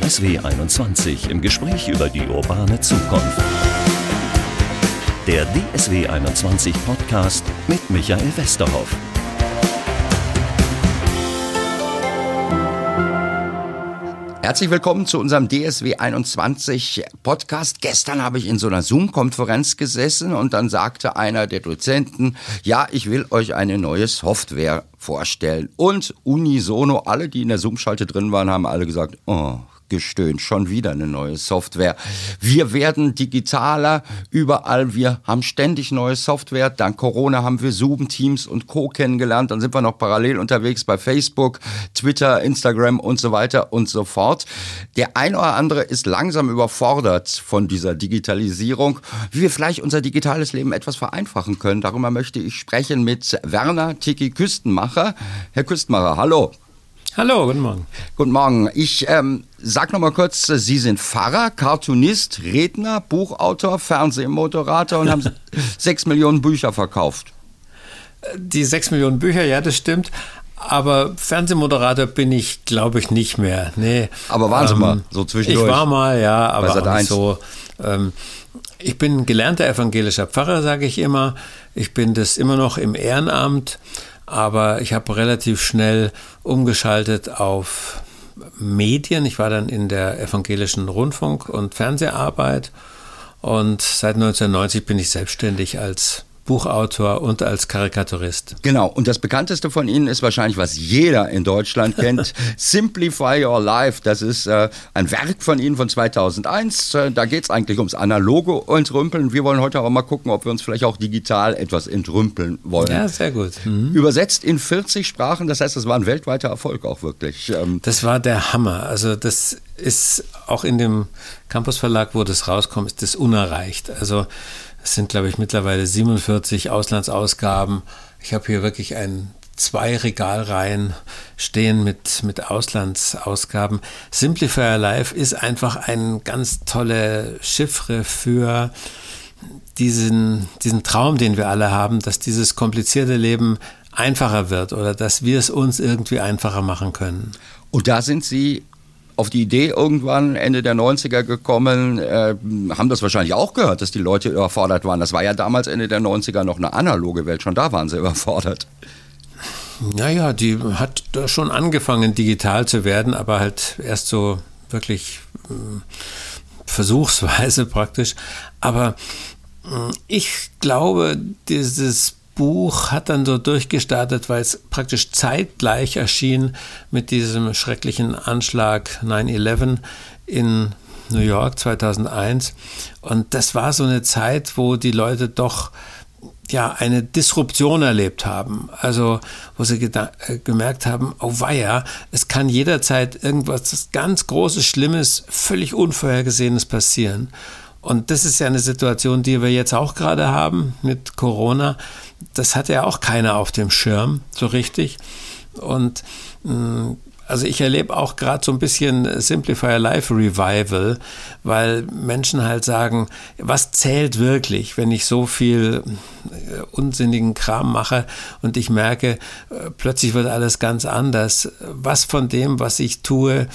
DSW 21 im Gespräch über die urbane Zukunft. Der DSW 21 Podcast mit Michael Westerhoff. Herzlich willkommen zu unserem DSW 21 Podcast. Gestern habe ich in so einer Zoom-Konferenz gesessen und dann sagte einer der Dozenten, ja, ich will euch eine neue Software vorstellen. Und unisono, alle, die in der Zoom-Schalte drin waren, haben alle gesagt, oh, gestöhnt. Schon wieder eine neue Software. Wir werden digitaler überall. Wir haben ständig neue Software. Dank Corona haben wir Zoom, Teams und Co. kennengelernt. Dann sind wir noch parallel unterwegs bei Facebook, Twitter, Instagram und so weiter und so fort. Der ein oder andere ist langsam überfordert von dieser Digitalisierung, wie wir vielleicht unser digitales Leben etwas vereinfachen können. Darüber möchte ich sprechen mit Werner Tiki Küstenmacher. Herr Küstenmacher, hallo. Hallo, guten Morgen. Guten Morgen. Ich ähm, sag noch mal kurz, Sie sind Pfarrer, Cartoonist, Redner, Buchautor, Fernsehmoderator und haben sechs Millionen Bücher verkauft. Die sechs Millionen Bücher, ja, das stimmt. Aber Fernsehmoderator bin ich, glaube ich, nicht mehr. Nee. Aber waren Sie ähm, mal so zwischendurch? Ich war mal, ja, aber auch nicht so. Ähm, ich bin gelernter evangelischer Pfarrer, sage ich immer. Ich bin das immer noch im Ehrenamt aber ich habe relativ schnell umgeschaltet auf Medien. Ich war dann in der evangelischen Rundfunk- und Fernseharbeit und seit 1990 bin ich selbstständig als Buchautor und als Karikaturist. Genau, und das bekannteste von Ihnen ist wahrscheinlich, was jeder in Deutschland kennt, Simplify Your Life. Das ist äh, ein Werk von Ihnen von 2001. Äh, da geht es eigentlich ums analoge Entrümpeln. Wir wollen heute aber mal gucken, ob wir uns vielleicht auch digital etwas entrümpeln wollen. Ja, sehr gut. Mhm. Übersetzt in 40 Sprachen, das heißt, das war ein weltweiter Erfolg auch wirklich. Ähm, das war der Hammer. Also das ist auch in dem Campus Verlag, wo das rauskommt, ist das unerreicht. Also es sind, glaube ich, mittlerweile 47 Auslandsausgaben. Ich habe hier wirklich ein zwei Regalreihen stehen mit, mit Auslandsausgaben. Simplifier Life ist einfach ein ganz tolle Chiffre für diesen, diesen Traum, den wir alle haben, dass dieses komplizierte Leben einfacher wird oder dass wir es uns irgendwie einfacher machen können. Und da sind Sie auf die Idee irgendwann Ende der 90er gekommen, äh, haben das wahrscheinlich auch gehört, dass die Leute überfordert waren. Das war ja damals Ende der 90er noch eine analoge Welt, schon da waren sie überfordert. Naja, die hat schon angefangen digital zu werden, aber halt erst so wirklich äh, versuchsweise praktisch. Aber äh, ich glaube, dieses Buch hat dann so durchgestartet, weil es praktisch zeitgleich erschien mit diesem schrecklichen Anschlag 9-11 in New York 2001. Und das war so eine Zeit, wo die Leute doch ja, eine Disruption erlebt haben. Also, wo sie äh, gemerkt haben, oh weia, es kann jederzeit irgendwas ganz Großes, Schlimmes, völlig Unvorhergesehenes passieren. Und das ist ja eine Situation, die wir jetzt auch gerade haben mit Corona. Das hat ja auch keiner auf dem Schirm, so richtig. Und mm, also ich erlebe auch gerade so ein bisschen Simplifier Life Revival, weil Menschen halt sagen, was zählt wirklich, wenn ich so viel äh, unsinnigen Kram mache und ich merke, äh, plötzlich wird alles ganz anders. Was von dem, was ich tue,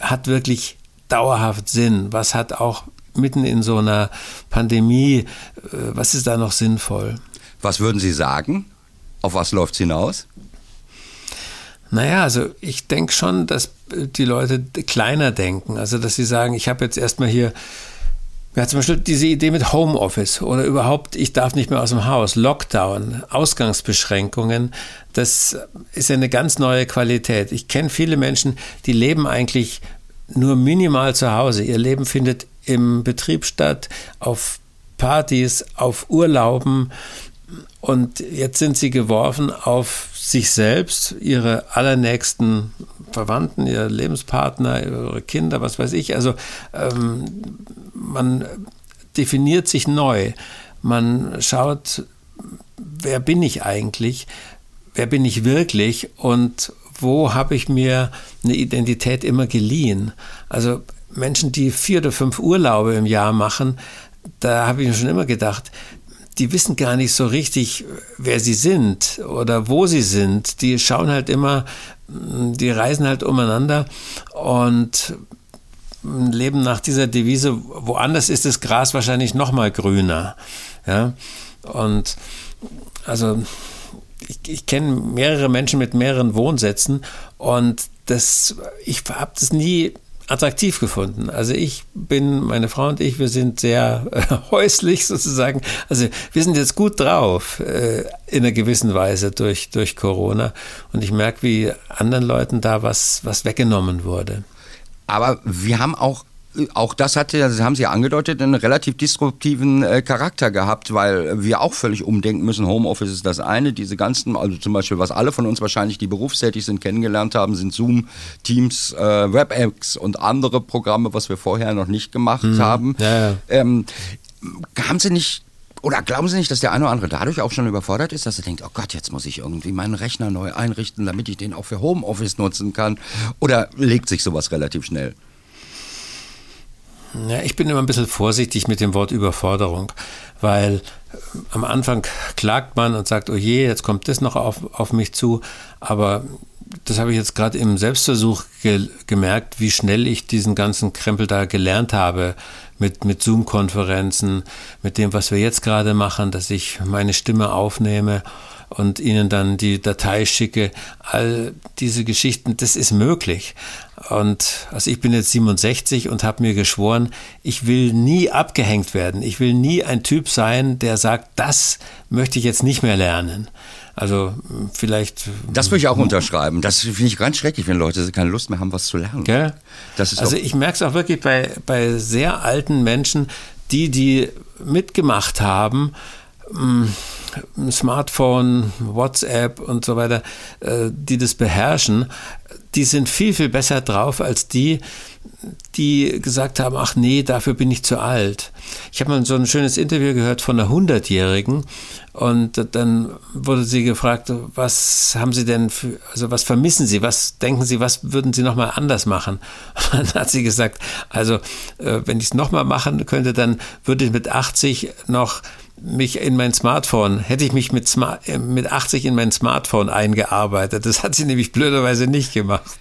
hat wirklich dauerhaft Sinn? Was hat auch mitten in so einer Pandemie, äh, was ist da noch sinnvoll? Was würden Sie sagen? Auf was läuft es hinaus? Naja, also ich denke schon, dass die Leute kleiner denken. Also dass sie sagen, ich habe jetzt erstmal hier ja, zum Beispiel diese Idee mit Homeoffice oder überhaupt, ich darf nicht mehr aus dem Haus, Lockdown, Ausgangsbeschränkungen, das ist eine ganz neue Qualität. Ich kenne viele Menschen, die leben eigentlich nur minimal zu Hause. Ihr Leben findet im Betrieb statt, auf Partys, auf Urlauben. Und jetzt sind sie geworfen auf sich selbst, ihre allernächsten Verwandten, ihre Lebenspartner, ihre Kinder, was weiß ich. Also ähm, man definiert sich neu. Man schaut, wer bin ich eigentlich? Wer bin ich wirklich? Und wo habe ich mir eine Identität immer geliehen? Also Menschen, die vier oder fünf Urlaube im Jahr machen, da habe ich mir schon immer gedacht, die wissen gar nicht so richtig, wer sie sind oder wo sie sind. Die schauen halt immer, die reisen halt umeinander und leben nach dieser Devise, woanders ist das Gras wahrscheinlich noch mal grüner. Ja? Und also ich, ich kenne mehrere Menschen mit mehreren Wohnsätzen und das, ich habe das nie attraktiv gefunden. Also ich bin, meine Frau und ich, wir sind sehr äh, häuslich sozusagen. Also wir sind jetzt gut drauf äh, in einer gewissen Weise durch, durch Corona. Und ich merke, wie anderen Leuten da was, was weggenommen wurde. Aber wir haben auch auch das hatte, das haben Sie ja angedeutet, einen relativ disruptiven äh, Charakter gehabt, weil wir auch völlig umdenken müssen. Homeoffice ist das eine. Diese ganzen, also zum Beispiel, was alle von uns wahrscheinlich, die berufstätig sind, kennengelernt haben, sind Zoom, Teams, äh, WebEx und andere Programme, was wir vorher noch nicht gemacht mhm. haben. Ja, ja. Ähm, haben Sie nicht oder glauben Sie nicht, dass der eine oder andere dadurch auch schon überfordert ist, dass er denkt, oh Gott, jetzt muss ich irgendwie meinen Rechner neu einrichten, damit ich den auch für Homeoffice nutzen kann? Oder legt sich sowas relativ schnell? Ja, ich bin immer ein bisschen vorsichtig mit dem Wort Überforderung, weil äh, am Anfang klagt man und sagt, oh je, jetzt kommt das noch auf, auf mich zu, aber das habe ich jetzt gerade im Selbstversuch ge gemerkt, wie schnell ich diesen ganzen Krempel da gelernt habe mit, mit Zoom-Konferenzen, mit dem, was wir jetzt gerade machen, dass ich meine Stimme aufnehme und ihnen dann die Datei schicke. All diese Geschichten, das ist möglich. Und also ich bin jetzt 67 und habe mir geschworen, ich will nie abgehängt werden. Ich will nie ein Typ sein, der sagt, das möchte ich jetzt nicht mehr lernen. Also vielleicht. Das würde ich auch unterschreiben. Das finde ich ganz schrecklich, wenn Leute keine Lust mehr haben, was zu lernen. Gell? also ich merke es auch wirklich bei, bei sehr alten Menschen, die, die mitgemacht haben, mm, Smartphone, WhatsApp und so weiter, äh, die das beherrschen, die sind viel, viel besser drauf als die, die gesagt haben, ach nee, dafür bin ich zu alt. Ich habe mal so ein schönes Interview gehört von einer Hundertjährigen und dann wurde sie gefragt, was haben Sie denn, für, also was vermissen Sie, was denken Sie, was würden Sie nochmal anders machen? Und dann hat sie gesagt, also äh, wenn ich es nochmal machen könnte, dann würde ich mit 80 noch mich in mein Smartphone, hätte ich mich mit, Smart, äh, mit 80 in mein Smartphone eingearbeitet. Das hat sie nämlich blöderweise nicht gemacht.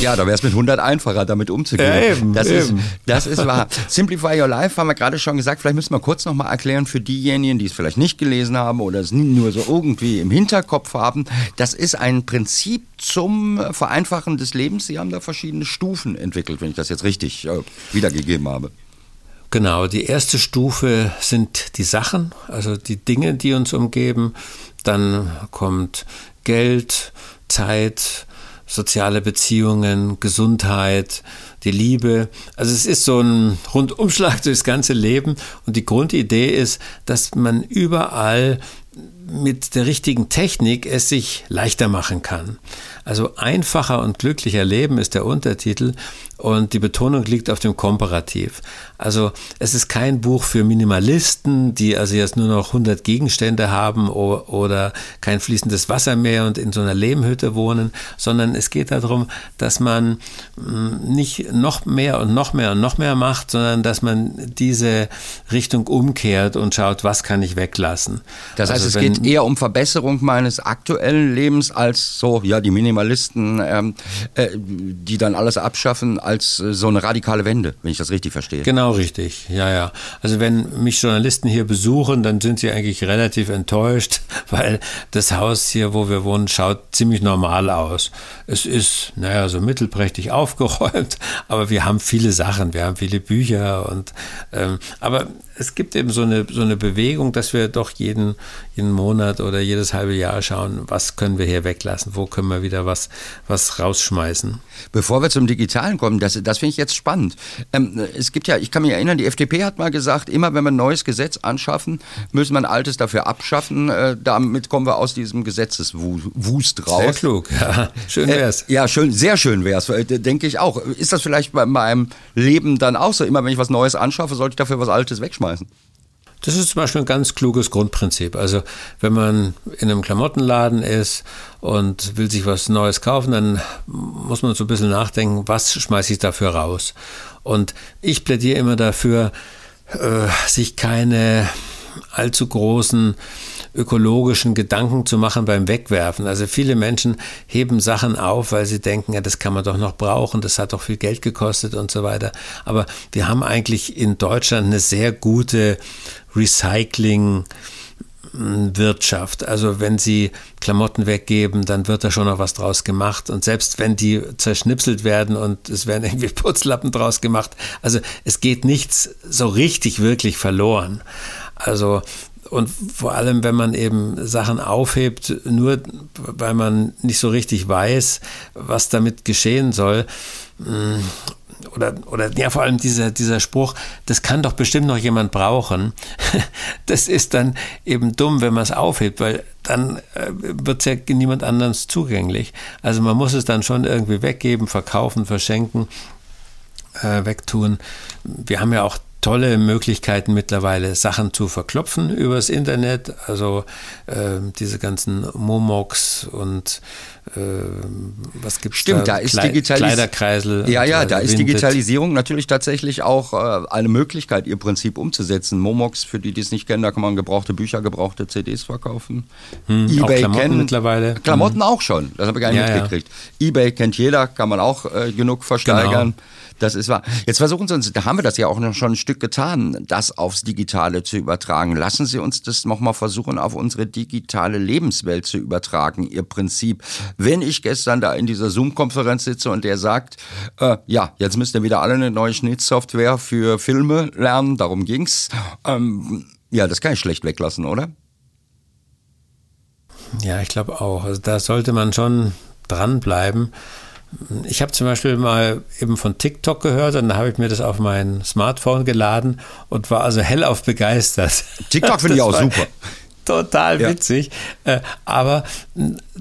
Ja, da wäre es mit 100 einfacher, damit umzugehen. Ja, eben, das, eben. Ist, das ist wahr. Simplify Your Life haben wir gerade schon gesagt. Vielleicht müssen wir kurz nochmal erklären für diejenigen, die es vielleicht nicht gelesen haben oder es nur so irgendwie im Hinterkopf haben. Das ist ein Prinzip zum Vereinfachen des Lebens. Sie haben da verschiedene Stufen entwickelt, wenn ich das jetzt richtig äh, wiedergegeben habe. Genau, die erste Stufe sind die Sachen, also die Dinge, die uns umgeben. Dann kommt Geld, Zeit, soziale Beziehungen, Gesundheit, die Liebe. Also es ist so ein Rundumschlag durchs ganze Leben und die Grundidee ist, dass man überall mit der richtigen Technik es sich leichter machen kann. Also einfacher und glücklicher Leben ist der Untertitel und die Betonung liegt auf dem Komparativ. Also es ist kein Buch für Minimalisten, die also jetzt nur noch 100 Gegenstände haben oder kein fließendes Wasser mehr und in so einer Lehmhütte wohnen, sondern es geht darum, dass man mm, nicht noch mehr und noch mehr und noch mehr macht, sondern dass man diese Richtung umkehrt und schaut, was kann ich weglassen. Das heißt, also, es geht eher um Verbesserung meines aktuellen Lebens als so, ja, die Minimalisten, ähm, äh, die dann alles abschaffen, als äh, so eine radikale Wende, wenn ich das richtig verstehe. Genau richtig, ja, ja. Also wenn mich Journalisten hier besuchen, dann sind sie eigentlich relativ enttäuscht, weil das Haus hier, wo wir wohnen, schaut ziemlich normal aus. Es ist, naja, so mittelprächtig aufgeräumt, aber wir haben viele Sachen, wir haben viele Bücher und, ähm, aber es gibt eben so eine, so eine Bewegung, dass wir doch jeden, jeden Monat oder jedes halbe Jahr schauen, was können wir hier weglassen, wo können wir wieder was, was rausschmeißen. Bevor wir zum Digitalen kommen, das, das finde ich jetzt spannend. Ähm, es gibt ja, ich kann mich erinnern, die FDP hat mal gesagt, immer wenn wir ein neues Gesetz anschaffen, müssen wir ein altes dafür abschaffen. Äh, damit kommen wir aus diesem Gesetzeswust raus. Sehr klug, ja. Schön wär's. Äh, ja, schön, sehr schön wär's, äh, denke ich auch. Ist das vielleicht bei meinem Leben dann auch so? Immer wenn ich was Neues anschaffe, sollte ich dafür was Altes wegschmeißen? Schmeißen. Das ist zum Beispiel ein ganz kluges Grundprinzip. Also wenn man in einem Klamottenladen ist und will sich was Neues kaufen, dann muss man so ein bisschen nachdenken, was schmeiße ich dafür raus. Und ich plädiere immer dafür, äh, sich keine allzu großen ökologischen Gedanken zu machen beim Wegwerfen. Also viele Menschen heben Sachen auf, weil sie denken, ja, das kann man doch noch brauchen, das hat doch viel Geld gekostet und so weiter. Aber wir haben eigentlich in Deutschland eine sehr gute Recycling- Wirtschaft. Also wenn sie Klamotten weggeben, dann wird da schon noch was draus gemacht. Und selbst wenn die zerschnipselt werden und es werden irgendwie Putzlappen draus gemacht, also es geht nichts so richtig wirklich verloren. Also und vor allem, wenn man eben Sachen aufhebt, nur weil man nicht so richtig weiß, was damit geschehen soll, oder, oder ja, vor allem dieser, dieser Spruch, das kann doch bestimmt noch jemand brauchen. Das ist dann eben dumm, wenn man es aufhebt, weil dann äh, wird es ja niemand anderes zugänglich. Also man muss es dann schon irgendwie weggeben, verkaufen, verschenken, äh, wegtun. Wir haben ja auch tolle Möglichkeiten mittlerweile, Sachen zu verklopfen übers Internet. Also äh, diese ganzen Momox und äh, was gibt es Stimmt, da, da ist Kle Kleiderkreisel. Ja, ja, da ist Digitalisierung natürlich tatsächlich auch äh, eine Möglichkeit, ihr Prinzip umzusetzen. Momox, für die, die es nicht kennen, da kann man gebrauchte Bücher, gebrauchte CDs verkaufen. Hm, eBay Klamotten kennt mittlerweile. Klamotten hm. auch schon, das habe ich gar nicht ja, mitgekriegt. Ja. eBay kennt jeder, kann man auch äh, genug versteigern. Genau. Das ist wahr. Jetzt versuchen Sie uns, da haben wir das ja auch noch schon ein Stück getan, das aufs Digitale zu übertragen. Lassen Sie uns das nochmal versuchen, auf unsere digitale Lebenswelt zu übertragen, Ihr Prinzip. Wenn ich gestern da in dieser Zoom-Konferenz sitze und der sagt, äh, ja, jetzt müsst ihr wieder alle eine neue Schnittsoftware für Filme lernen, darum ging's. Ähm, ja, das kann ich schlecht weglassen, oder? Ja, ich glaube auch. Also da sollte man schon dranbleiben. Ich habe zum Beispiel mal eben von TikTok gehört und dann habe ich mir das auf mein Smartphone geladen und war also hellauf begeistert. TikTok finde ich auch super total witzig. Ja. Äh, aber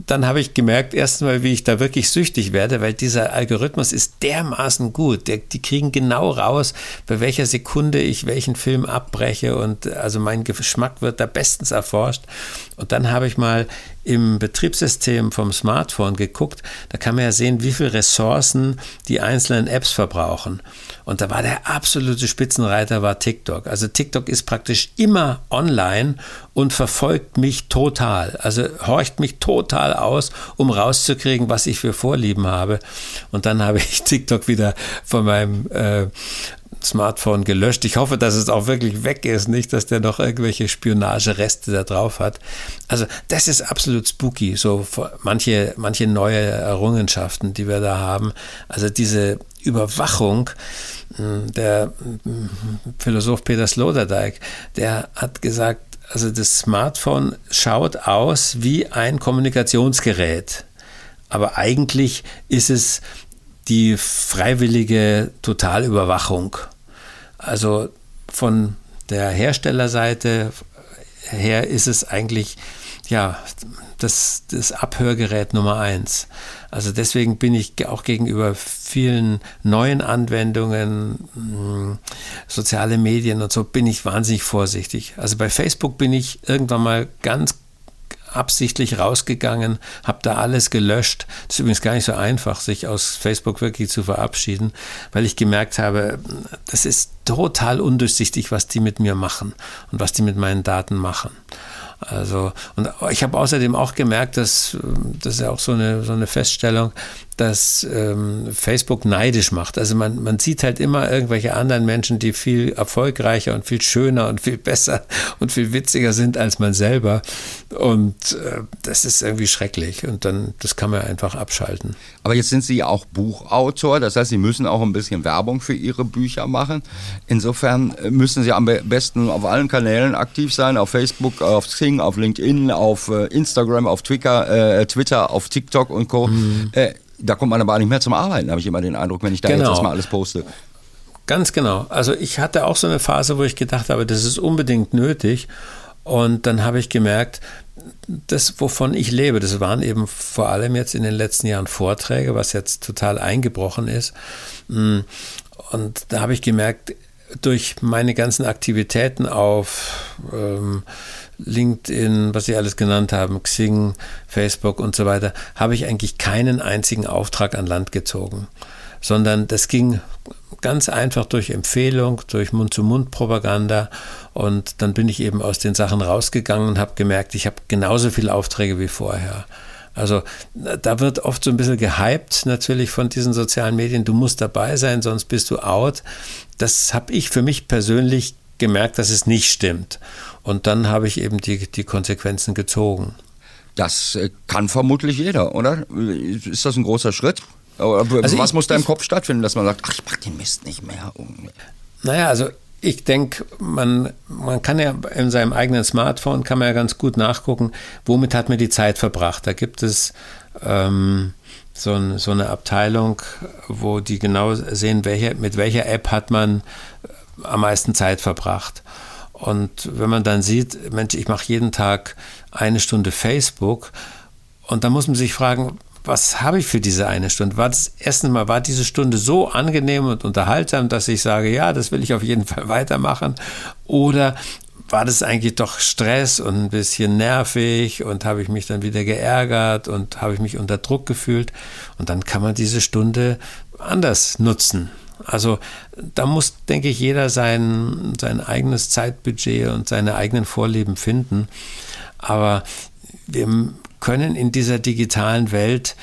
dann habe ich gemerkt, erstens mal, wie ich da wirklich süchtig werde, weil dieser Algorithmus ist dermaßen gut. die kriegen genau raus, bei welcher Sekunde ich welchen Film abbreche und also mein Geschmack wird da bestens erforscht. Und dann habe ich mal im Betriebssystem vom Smartphone geguckt, da kann man ja sehen, wie viele Ressourcen die einzelnen Apps verbrauchen. Und da war der absolute Spitzenreiter war TikTok. Also TikTok ist praktisch immer online und verfolgt mich total. Also horcht mich total aus, um rauszukriegen, was ich für Vorlieben habe. Und dann habe ich TikTok wieder von meinem äh, Smartphone gelöscht. Ich hoffe, dass es auch wirklich weg ist, nicht, dass der noch irgendwelche Spionagereste da drauf hat. Also das ist absolut spooky, so manche, manche neue Errungenschaften, die wir da haben. Also diese Überwachung, hm, der hm, Philosoph Peter Sloterdijk, der hat gesagt, also das Smartphone schaut aus wie ein Kommunikationsgerät. Aber eigentlich ist es die freiwillige Totalüberwachung. Also von der Herstellerseite her ist es eigentlich ja das, das Abhörgerät Nummer eins. Also deswegen bin ich auch gegenüber vielen neuen Anwendungen, hm, soziale Medien und so, bin ich wahnsinnig vorsichtig. Also bei Facebook bin ich irgendwann mal ganz absichtlich rausgegangen, habe da alles gelöscht. Das ist übrigens gar nicht so einfach, sich aus Facebook wirklich zu verabschieden, weil ich gemerkt habe, das ist total undurchsichtig, was die mit mir machen und was die mit meinen Daten machen. Also, und ich habe außerdem auch gemerkt, dass das ist ja auch so eine, so eine Feststellung, dass ähm, Facebook neidisch macht. Also man, man sieht halt immer irgendwelche anderen Menschen, die viel erfolgreicher und viel schöner und viel besser und viel witziger sind als man selber. Und äh, das ist irgendwie schrecklich. Und dann, das kann man einfach abschalten. Aber jetzt sind Sie auch Buchautor, das heißt, Sie müssen auch ein bisschen Werbung für Ihre Bücher machen. Insofern müssen Sie am besten auf allen Kanälen aktiv sein, auf Facebook, auf Xing, auf LinkedIn, auf äh, Instagram, auf Twitter, äh, Twitter, auf TikTok und Co. Mhm. Äh, da kommt man aber nicht mehr zum Arbeiten, habe ich immer den Eindruck, wenn ich da genau. jetzt erstmal alles poste. Ganz genau. Also ich hatte auch so eine Phase, wo ich gedacht habe, das ist unbedingt nötig. Und dann habe ich gemerkt, das, wovon ich lebe, das waren eben vor allem jetzt in den letzten Jahren Vorträge, was jetzt total eingebrochen ist. Mm, und da habe ich gemerkt, durch meine ganzen Aktivitäten auf ähm, LinkedIn, was Sie alles genannt haben, Xing, Facebook und so weiter, habe ich eigentlich keinen einzigen Auftrag an Land gezogen. sondern das ging ganz einfach durch Empfehlung, durch Mund-zu-Mund-Propaganda. Und dann bin ich eben aus den Sachen rausgegangen und habe gemerkt, ich habe genauso viele Aufträge wie vorher. Also da wird oft so ein bisschen gehypt natürlich von diesen sozialen Medien. Du musst dabei sein, sonst bist du out. Das habe ich für mich persönlich gemerkt, dass es nicht stimmt. Und dann habe ich eben die, die Konsequenzen gezogen. Das äh, kann vermutlich jeder, oder? Ist das ein großer Schritt? Also was ich, muss da im Kopf stattfinden, dass man sagt, ach, ich mach den Mist nicht mehr? Naja, also ich denke, man, man kann ja in seinem eigenen Smartphone kann man ja ganz gut nachgucken, womit hat man die Zeit verbracht. Da gibt es ähm, so, ein, so, eine Abteilung, wo die genau sehen, welche, mit welcher App hat man am meisten Zeit verbracht. Und wenn man dann sieht, Mensch, ich mache jeden Tag eine Stunde Facebook, und dann muss man sich fragen, was habe ich für diese eine Stunde? War das erstens mal, war diese Stunde so angenehm und unterhaltsam, dass ich sage, ja, das will ich auf jeden Fall weitermachen? Oder war das eigentlich doch Stress und ein bisschen nervig und habe ich mich dann wieder geärgert und habe ich mich unter Druck gefühlt? Und dann kann man diese Stunde anders nutzen. Also da muss, denke ich, jeder sein, sein eigenes Zeitbudget und seine eigenen Vorlieben finden. Aber wir können in dieser digitalen Welt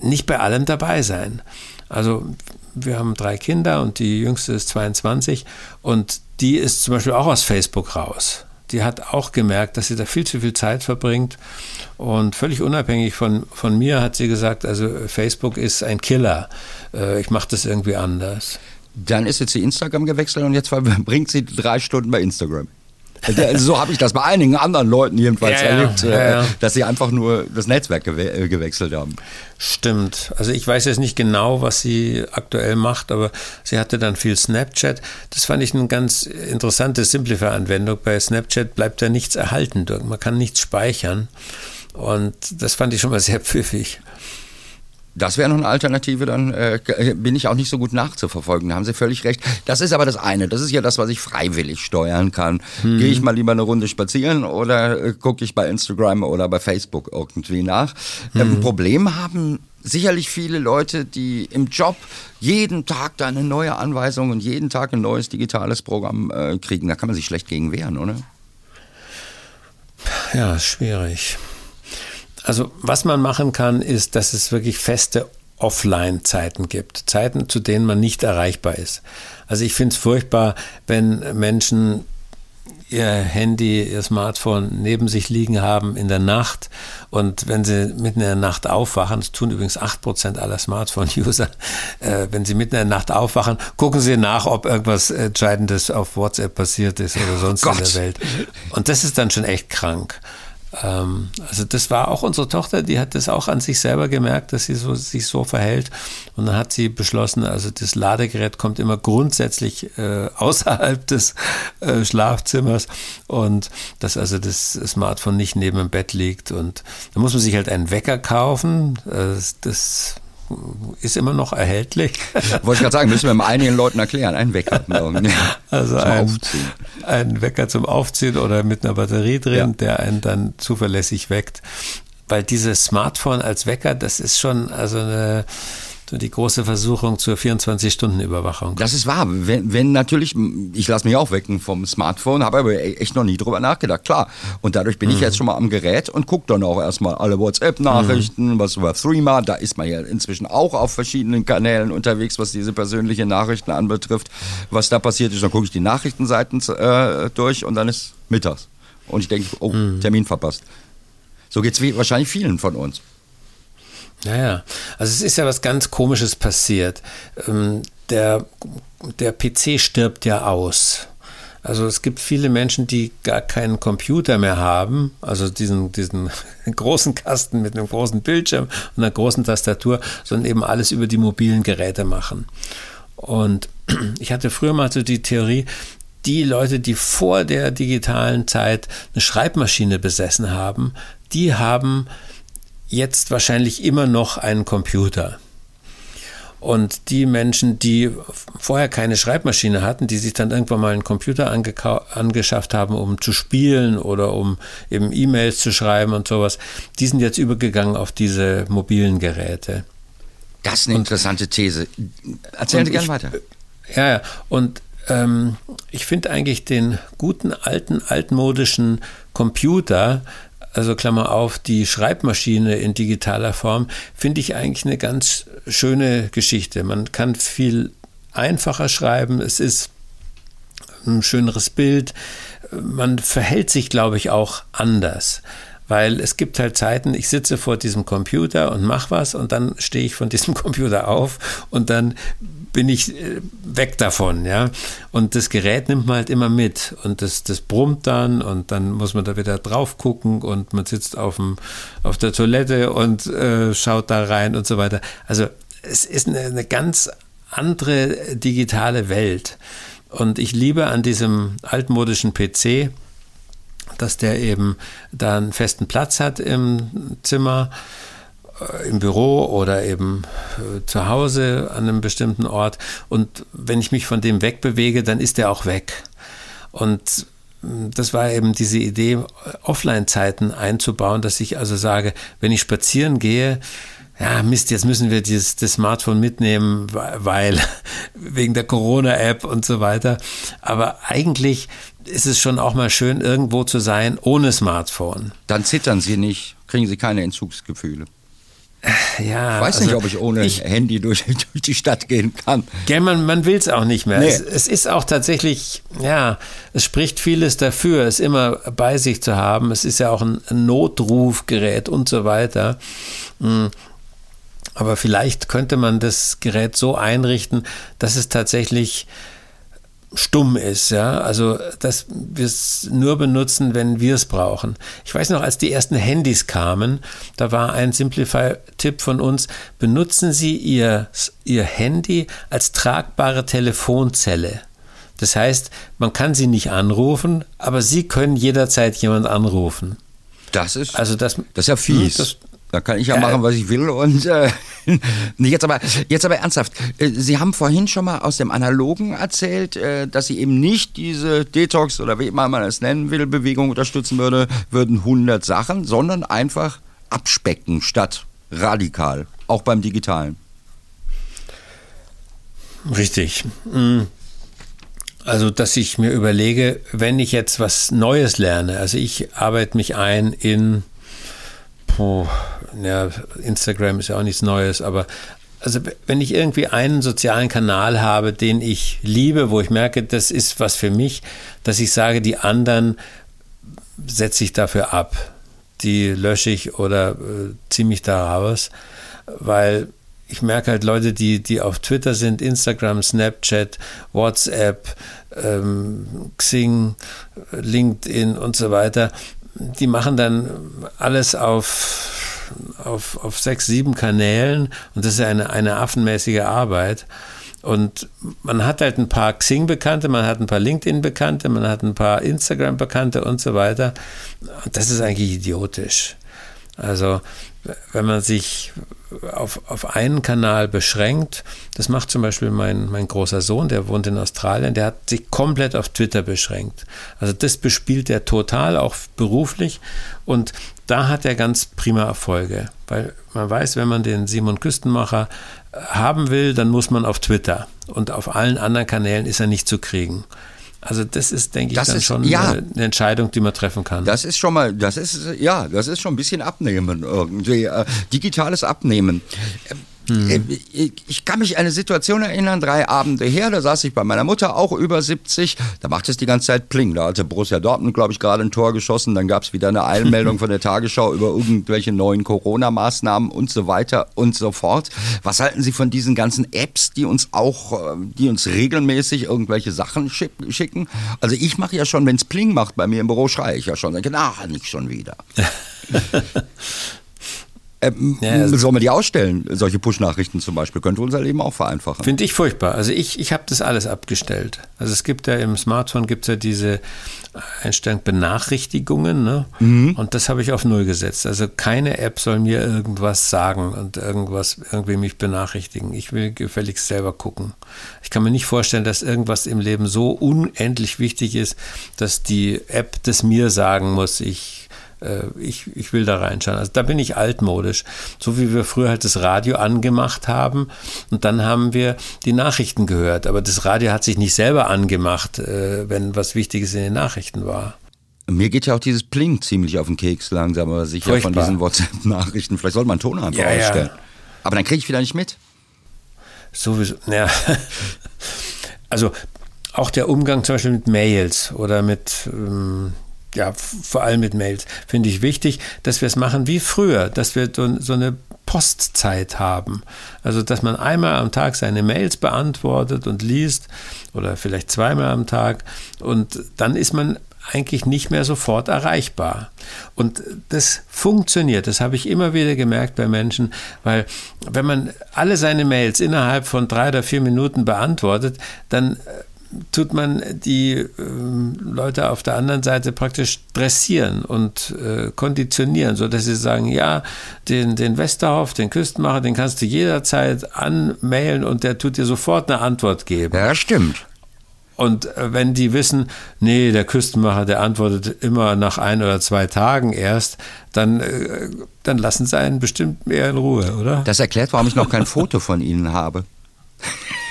nicht bei allem dabei sein. Also wir haben drei Kinder und die jüngste ist 22 und die ist zum Beispiel auch aus Facebook raus. Die hat auch gemerkt, dass sie da viel zu viel Zeit verbringt und völlig unabhängig von, von mir hat sie gesagt, also Facebook ist ein Killer. Äh, ich mache das irgendwie anders. Dann ist jetzt sie Instagram gewechselt und jetzt verbringt sie drei Stunden bei Instagram. Also so habe ich das bei einigen anderen Leuten jedenfalls ja, erlebt, ja, äh, ja, dass sie einfach nur das Netzwerk gew äh, gewechselt haben. Stimmt. Also ich weiß jetzt nicht genau, was sie aktuell macht, aber sie hatte dann viel Snapchat. Das fand ich eine ganz interessante Simplify-Anwendung. Bei Snapchat bleibt da nichts erhalten. Man kann nichts speichern. Und das fand ich schon mal sehr pfiffig. Das wäre noch eine Alternative, dann äh, bin ich auch nicht so gut nachzuverfolgen. Da haben Sie völlig recht. Das ist aber das eine. Das ist ja das, was ich freiwillig steuern kann. Hm. Gehe ich mal lieber eine Runde spazieren oder äh, gucke ich bei Instagram oder bei Facebook irgendwie nach. Hm. Ein Problem haben sicherlich viele Leute, die im Job jeden Tag da eine neue Anweisung und jeden Tag ein neues digitales Programm äh, kriegen. Da kann man sich schlecht gegen wehren, oder? Ja, ist schwierig. Also was man machen kann, ist, dass es wirklich feste Offline-Zeiten gibt. Zeiten, zu denen man nicht erreichbar ist. Also ich finde es furchtbar, wenn Menschen ihr Handy, ihr Smartphone neben sich liegen haben in der Nacht und wenn sie mitten in der Nacht aufwachen, das tun übrigens 8% aller Smartphone-User, äh, wenn sie mitten in der Nacht aufwachen, gucken sie nach, ob irgendwas Entscheidendes auf WhatsApp passiert ist oder sonst oh in der Welt. Und das ist dann schon echt krank. Ähm, also das war auch unsere Tochter, die hat das auch an sich selber gemerkt, dass sie so, sich so verhält. Und dann hat sie beschlossen, also das Ladegerät kommt immer grundsätzlich äh, außerhalb des äh, Schlafzimmers und dass also das Smartphone nicht neben dem Bett liegt. Und da muss man sich halt einen Wecker kaufen. Äh, das ist immer noch erhältlich. Wollte ich gerade sagen, müssen wir einigen Leuten erklären. Ein Wecker. also zum ein, Aufziehen. ein Wecker zum Aufziehen oder mit einer Batterie drin, ja. der einen dann zuverlässig weckt. Weil dieses Smartphone als Wecker, das ist schon also eine die große Versuchung zur 24-Stunden-Überwachung. Das ist wahr. Wenn, wenn natürlich, ich lasse mich auch wecken vom Smartphone, habe aber echt noch nie drüber nachgedacht, klar. Und dadurch bin mhm. ich jetzt schon mal am Gerät und gucke dann auch erstmal alle WhatsApp-Nachrichten, mhm. was über Threema, da ist man ja inzwischen auch auf verschiedenen Kanälen unterwegs, was diese persönlichen Nachrichten anbetrifft, was da passiert ist. Dann gucke ich die Nachrichtenseiten äh, durch und dann ist mittags. Und ich denke, oh, mhm. Termin verpasst. So geht es wahrscheinlich vielen von uns. Naja, also es ist ja was ganz Komisches passiert. Ähm, der, der PC stirbt ja aus. Also es gibt viele Menschen, die gar keinen Computer mehr haben, also diesen, diesen großen Kasten mit einem großen Bildschirm und einer großen Tastatur, sondern eben alles über die mobilen Geräte machen. Und ich hatte früher mal so die Theorie, die Leute, die vor der digitalen Zeit eine Schreibmaschine besessen haben, die haben jetzt wahrscheinlich immer noch einen Computer. Und die Menschen, die vorher keine Schreibmaschine hatten, die sich dann irgendwann mal einen Computer angeschafft haben, um zu spielen oder um eben E-Mails zu schreiben und sowas, die sind jetzt übergegangen auf diese mobilen Geräte. Das ist eine interessante These. Erzählen Sie gerne weiter. Ja, ja. Und ähm, ich finde eigentlich den guten alten, altmodischen Computer, also Klammer auf, die Schreibmaschine in digitaler Form, finde ich eigentlich eine ganz schöne Geschichte. Man kann viel einfacher schreiben, es ist ein schöneres Bild, man verhält sich, glaube ich, auch anders. Weil es gibt halt Zeiten, ich sitze vor diesem Computer und mache was und dann stehe ich von diesem Computer auf und dann bin ich äh, weg davon, ja. Und das Gerät nimmt man halt immer mit und das, das brummt dann und dann muss man da wieder drauf gucken und man sitzt auf, dem, auf der Toilette und äh, schaut da rein und so weiter. Also es ist eine, eine ganz andere digitale Welt. Und ich liebe an diesem altmodischen PC, dass der eben da einen festen Platz hat im Zimmer, äh, im Büro oder eben äh, zu Hause an einem bestimmten Ort. Und wenn ich mich von dem wegbewege, dann ist der auch weg. Und mm, das war eben diese Idee, Offline-Zeiten einzubauen, dass ich also sage, wenn ich spazieren gehe, ja, Mist, jetzt müssen wir dieses, das Smartphone mitnehmen, weil wegen der Corona-App und so weiter. Aber eigentlich ist es schon auch mal schön, irgendwo zu sein ohne Smartphone. Dann zittern Sie nicht, kriegen Sie keine Entzugsgefühle. Ja, ich weiß also nicht, ob ich ohne ich, Handy durch, durch, die Stadt gehen kann. Gell, man, man will es auch nicht mehr. Nee. Es, es, ist auch tatsächlich, ja, es spricht vieles dafür, es immer bei sich zu haben. Es ist ja auch ein Notrufgerät und so weiter. Hm. Aber vielleicht könnte man das Gerät so einrichten, dass es tatsächlich stumm ist, ja, also dass wir es nur benutzen, wenn wir es brauchen. Ich weiß noch, als die ersten Handys kamen, da war ein Simplify-Tipp von uns, benutzen Sie Ihr, Ihr Handy als tragbare Telefonzelle. Das heißt, man kann sie nicht anrufen, aber Sie können jederzeit jemand anrufen. Das ist, also das, das ist ja fies. Hm, das, da kann ich ja, machen, was ich will. Und äh, jetzt, aber, jetzt aber ernsthaft. Äh, Sie haben vorhin schon mal aus dem Analogen erzählt, äh, dass Sie eben nicht diese Detox oder wie immer man es nennen will, Bewegung unterstützen würde, würden 100 Sachen, sondern einfach abspecken statt radikal. Auch beim Digitalen. Richtig. Mm. Also, dass ich mir überlege, wenn ich jetzt was Neues lerne, also ich arbeite mich ein in puh, ja, Instagram ist ja auch nichts Neues, aber also wenn ich irgendwie einen sozialen Kanal habe, den ich liebe, wo ich merke, das ist was für mich, dass ich sage, die anderen setze ich dafür ab. Die lösche ich oder äh, ziehe mich da raus, weil ich merke halt Leute, die, die auf Twitter sind, Instagram, Snapchat, WhatsApp, ähm, Xing, LinkedIn und so weiter, die machen dann alles auf, auf, auf sechs, sieben Kanälen und das ist eine, eine affenmäßige Arbeit. Und man hat halt ein paar Xing-Bekannte, man hat ein paar LinkedIn-Bekannte, man hat ein paar Instagram-Bekannte und so weiter. Das ist eigentlich idiotisch. Also wenn man sich auf, auf einen Kanal beschränkt, das macht zum Beispiel mein, mein großer Sohn, der wohnt in Australien, der hat sich komplett auf Twitter beschränkt. Also das bespielt er total, auch beruflich. Und da hat er ganz prima Erfolge. Weil man weiß, wenn man den Simon Küstenmacher haben will, dann muss man auf Twitter. Und auf allen anderen Kanälen ist er nicht zu kriegen. Also das ist, denke ich, das dann ist, schon ja, eine Entscheidung, die man treffen kann. Das ist schon mal, das ist, ja, das ist schon ein bisschen Abnehmen irgendwie. Äh, digitales Abnehmen. Mhm. Ich kann mich an eine Situation erinnern, drei Abende her, da saß ich bei meiner Mutter, auch über 70, da macht es die ganze Zeit Pling. Da hatte Borussia Dortmund, glaube ich, gerade ein Tor geschossen, dann gab es wieder eine Eilmeldung von der Tagesschau über irgendwelche neuen Corona-Maßnahmen und so weiter und so fort. Was halten Sie von diesen ganzen Apps, die uns auch, äh, die uns regelmäßig irgendwelche Sachen schicken? Also ich mache ja schon, wenn es Pling macht bei mir im Büro, schreie ich ja schon, denke, ach, nicht schon wieder. Ähm, ja, also sollen wir die ausstellen, solche Push-Nachrichten zum Beispiel? Könnte unser Leben auch vereinfachen. Finde ich furchtbar. Also ich, ich habe das alles abgestellt. Also es gibt ja im Smartphone gibt ja diese Einstellung Benachrichtigungen ne? Mhm. und das habe ich auf Null gesetzt. Also keine App soll mir irgendwas sagen und irgendwas irgendwie mich benachrichtigen. Ich will gefälligst selber gucken. Ich kann mir nicht vorstellen, dass irgendwas im Leben so unendlich wichtig ist, dass die App das mir sagen muss. Ich ich, ich will da reinschauen. Also da bin ich altmodisch. So wie wir früher halt das Radio angemacht haben und dann haben wir die Nachrichten gehört. Aber das Radio hat sich nicht selber angemacht, äh, wenn was Wichtiges in den Nachrichten war. Mir geht ja auch dieses Pling ziemlich auf den Keks langsam, aber sicher Furchtbar. von diesen WhatsApp-Nachrichten. Vielleicht sollte man einen Ton einfach ja, ausstellen. Ja. Aber dann kriege ich wieder nicht mit. Sowieso, ja. Also auch der Umgang zum Beispiel mit Mails oder mit, ähm, ja, vor allem mit Mails, finde ich wichtig, dass wir es machen wie früher, dass wir so, so eine Postzeit haben. Also, dass man einmal am Tag seine Mails beantwortet und liest oder vielleicht zweimal am Tag und dann ist man eigentlich nicht mehr sofort erreichbar. Und das funktioniert, das habe ich immer wieder gemerkt bei Menschen, weil wenn man alle seine Mails innerhalb von drei oder vier Minuten beantwortet, dann äh, tut man die äh, Leute auf der anderen Seite praktisch dressieren und äh, konditionieren, sodass sie sagen, ja, den, den Westerhoff, den Küstenmacher, den kannst du jederzeit anmailen und der tut dir sofort eine Antwort geben. Ja, stimmt. Und äh, wenn die wissen, nee, der Küstenmacher, der antwortet immer nach ein oder zwei Tagen erst, dann, äh, dann lassen sie einen bestimmt mehr in Ruhe, oder? Das erklärt, warum ich noch kein Foto von Ihnen habe.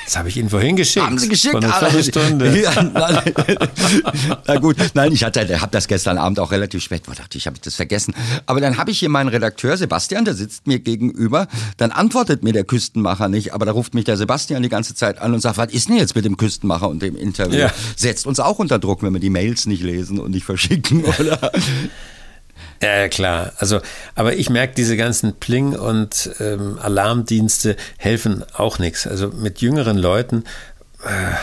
Das habe ich Ihnen vorhin geschickt. Haben Sie geschickt? Vor einer Viertelstunde. Ja, na gut, nein, ich hatte, habe das gestern Abend auch relativ spät. Ich dachte ich, habe das vergessen. Aber dann habe ich hier meinen Redakteur Sebastian, der sitzt mir gegenüber. Dann antwortet mir der Küstenmacher nicht, aber da ruft mich der Sebastian die ganze Zeit an und sagt, was ist denn jetzt mit dem Küstenmacher und dem Interview? Ja. Setzt uns auch unter Druck, wenn wir die Mails nicht lesen und nicht verschicken, oder? Ja, klar. Also, aber ich merke, diese ganzen Pling- und ähm, Alarmdienste helfen auch nichts. Also mit jüngeren Leuten, äh,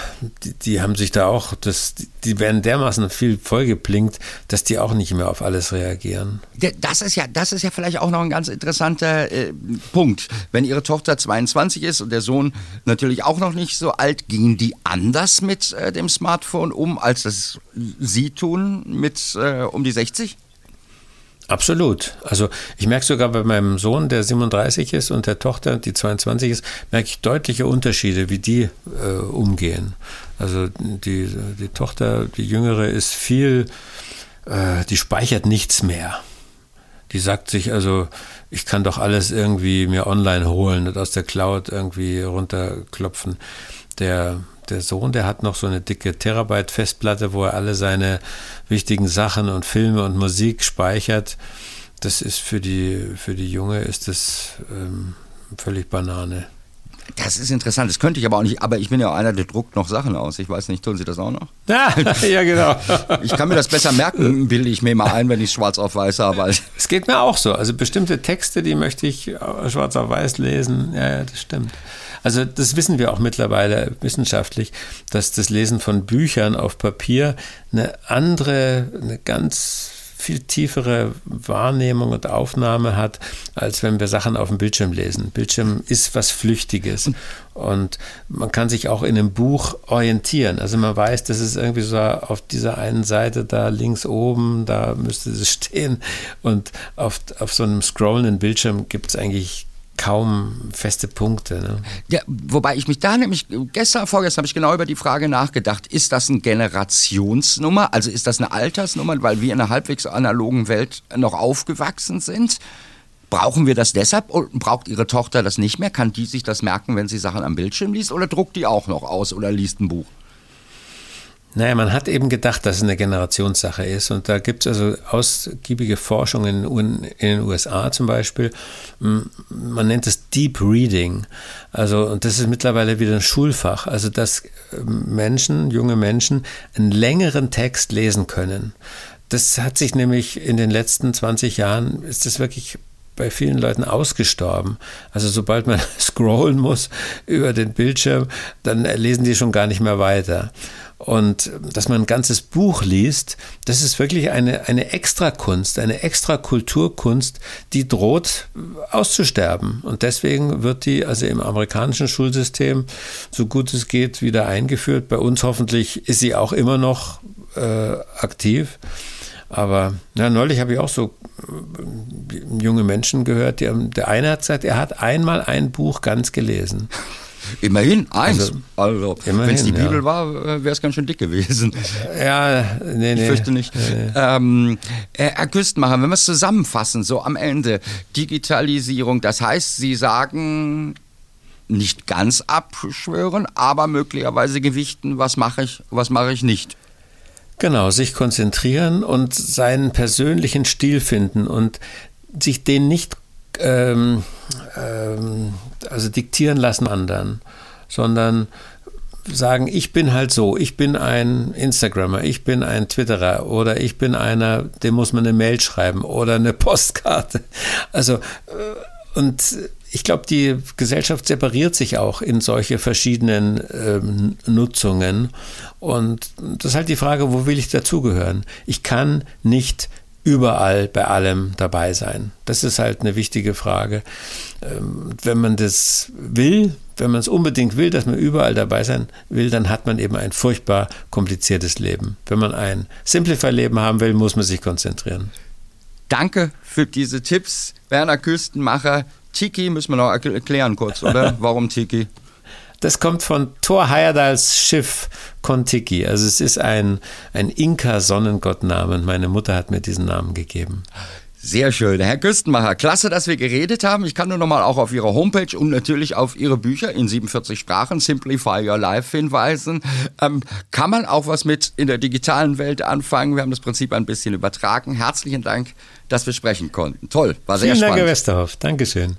die, die, haben sich da auch, das, die werden dermaßen viel vollgeplinkt, dass die auch nicht mehr auf alles reagieren. Das ist ja, das ist ja vielleicht auch noch ein ganz interessanter äh, Punkt. Wenn Ihre Tochter 22 ist und der Sohn natürlich auch noch nicht so alt, gehen die anders mit äh, dem Smartphone um, als das Sie tun mit äh, um die 60? Absolut. Also ich merke sogar bei meinem Sohn, der 37 ist, und der Tochter, die 22 ist, merke ich deutliche Unterschiede, wie die äh, umgehen. Also die, die Tochter, die jüngere, ist viel, äh, die speichert nichts mehr. Die sagt sich also, ich kann doch alles irgendwie mir online holen und aus der Cloud irgendwie runterklopfen. Der der Sohn, der hat noch so eine dicke Terabyte-Festplatte, wo er alle seine wichtigen Sachen und Filme und Musik speichert. Das ist für die, für die Junge ist das ähm, völlig Banane. Das ist interessant. Das könnte ich aber auch nicht. Aber ich bin ja auch einer, der druckt noch Sachen aus. Ich weiß nicht, tun Sie das auch noch? Ja, ja genau. Ich kann mir das besser merken, bilde ich mir mal ein, wenn ich schwarz auf weiß habe. Es geht mir auch so. Also bestimmte Texte, die möchte ich schwarz auf weiß lesen. Ja, ja, das stimmt. Also das wissen wir auch mittlerweile wissenschaftlich, dass das Lesen von Büchern auf Papier eine andere, eine ganz viel tiefere Wahrnehmung und Aufnahme hat, als wenn wir Sachen auf dem Bildschirm lesen. Bildschirm ist was Flüchtiges und man kann sich auch in einem Buch orientieren. Also man weiß, das ist irgendwie so auf dieser einen Seite da links oben, da müsste es stehen und auf, auf so einem scrollenden Bildschirm gibt es eigentlich kaum feste Punkte. Ne? Ja, wobei ich mich da nämlich, gestern, vorgestern habe ich genau über die Frage nachgedacht, ist das eine Generationsnummer? Also ist das eine Altersnummer, weil wir in einer halbwegs analogen Welt noch aufgewachsen sind? Brauchen wir das deshalb? Braucht Ihre Tochter das nicht mehr? Kann die sich das merken, wenn sie Sachen am Bildschirm liest? Oder druckt die auch noch aus oder liest ein Buch? Naja, man hat eben gedacht, dass es eine Generationssache ist. Und da gibt es also ausgiebige Forschung in, in, den USA zum Beispiel. Man nennt es Deep Reading. Also, und das ist mittlerweile wieder ein Schulfach. Also, dass Menschen, junge Menschen, einen längeren Text lesen können. Das hat sich nämlich in den letzten 20 Jahren, ist das wirklich bei vielen Leuten ausgestorben. Also sobald man scrollen muss über den Bildschirm, dann lesen die schon gar nicht mehr weiter. Und dass man ein ganzes Buch liest, das ist wirklich eine, eine Extrakunst, eine Extrakulturkunst, die droht auszusterben. Und deswegen wird die also im amerikanischen Schulsystem, so gut es geht, wieder eingeführt. Bei uns hoffentlich ist sie auch immer noch äh, aktiv. Aber ja, neulich habe ich auch so äh, junge Menschen gehört, die, der eine hat gesagt, er hat einmal ein Buch ganz gelesen. Immerhin, eins. Also, also wenn es die Bibel ja. war, äh, wäre es ganz schön dick gewesen. Ja, nee, nee. Ich fürchte nicht. Nee. Ähm, äh, Herr Küstenmacher, wenn wir es zusammenfassen, so am Ende, Digitalisierung, das heißt, Sie sagen, nicht ganz abschwören, aber möglicherweise gewichten, was mache ich, was mache ich nicht. Genau, sich konzentrieren und seinen persönlichen Stil finden und sich den nicht ähm, ähm, also diktieren lassen anderen, sondern sagen, ich bin halt so, ich bin ein Instagrammer, ich bin ein Twitterer oder ich bin einer, dem muss man eine Mail schreiben oder eine Postkarte. Also äh, und ich glaube, die Gesellschaft separiert sich auch in solche verschiedenen ähm, Nutzungen. Und das ist halt die Frage, wo will ich dazugehören? Ich kann nicht überall bei allem dabei sein. Das ist halt eine wichtige Frage. Ähm, wenn man das will, wenn man es unbedingt will, dass man überall dabei sein will, dann hat man eben ein furchtbar kompliziertes Leben. Wenn man ein Simplify-Leben haben will, muss man sich konzentrieren. Danke für diese Tipps, Werner Küstenmacher. Tiki müssen wir noch erklären kurz, oder? Warum Tiki? Das kommt von Thor Heyerdahls Schiff Kontiki. Also es ist ein, ein Inka-Sonnengottname und meine Mutter hat mir diesen Namen gegeben. Sehr schön. Herr Küstenmacher, klasse, dass wir geredet haben. Ich kann nur noch mal auch auf Ihre Homepage und natürlich auf Ihre Bücher in 47 Sprachen, Simplify Your Life, hinweisen. Ähm, kann man auch was mit in der digitalen Welt anfangen? Wir haben das Prinzip ein bisschen übertragen. Herzlichen Dank, dass wir sprechen konnten. Toll, war sehr Vielen spannend. Dank, Herr Westerhoff. Dankeschön.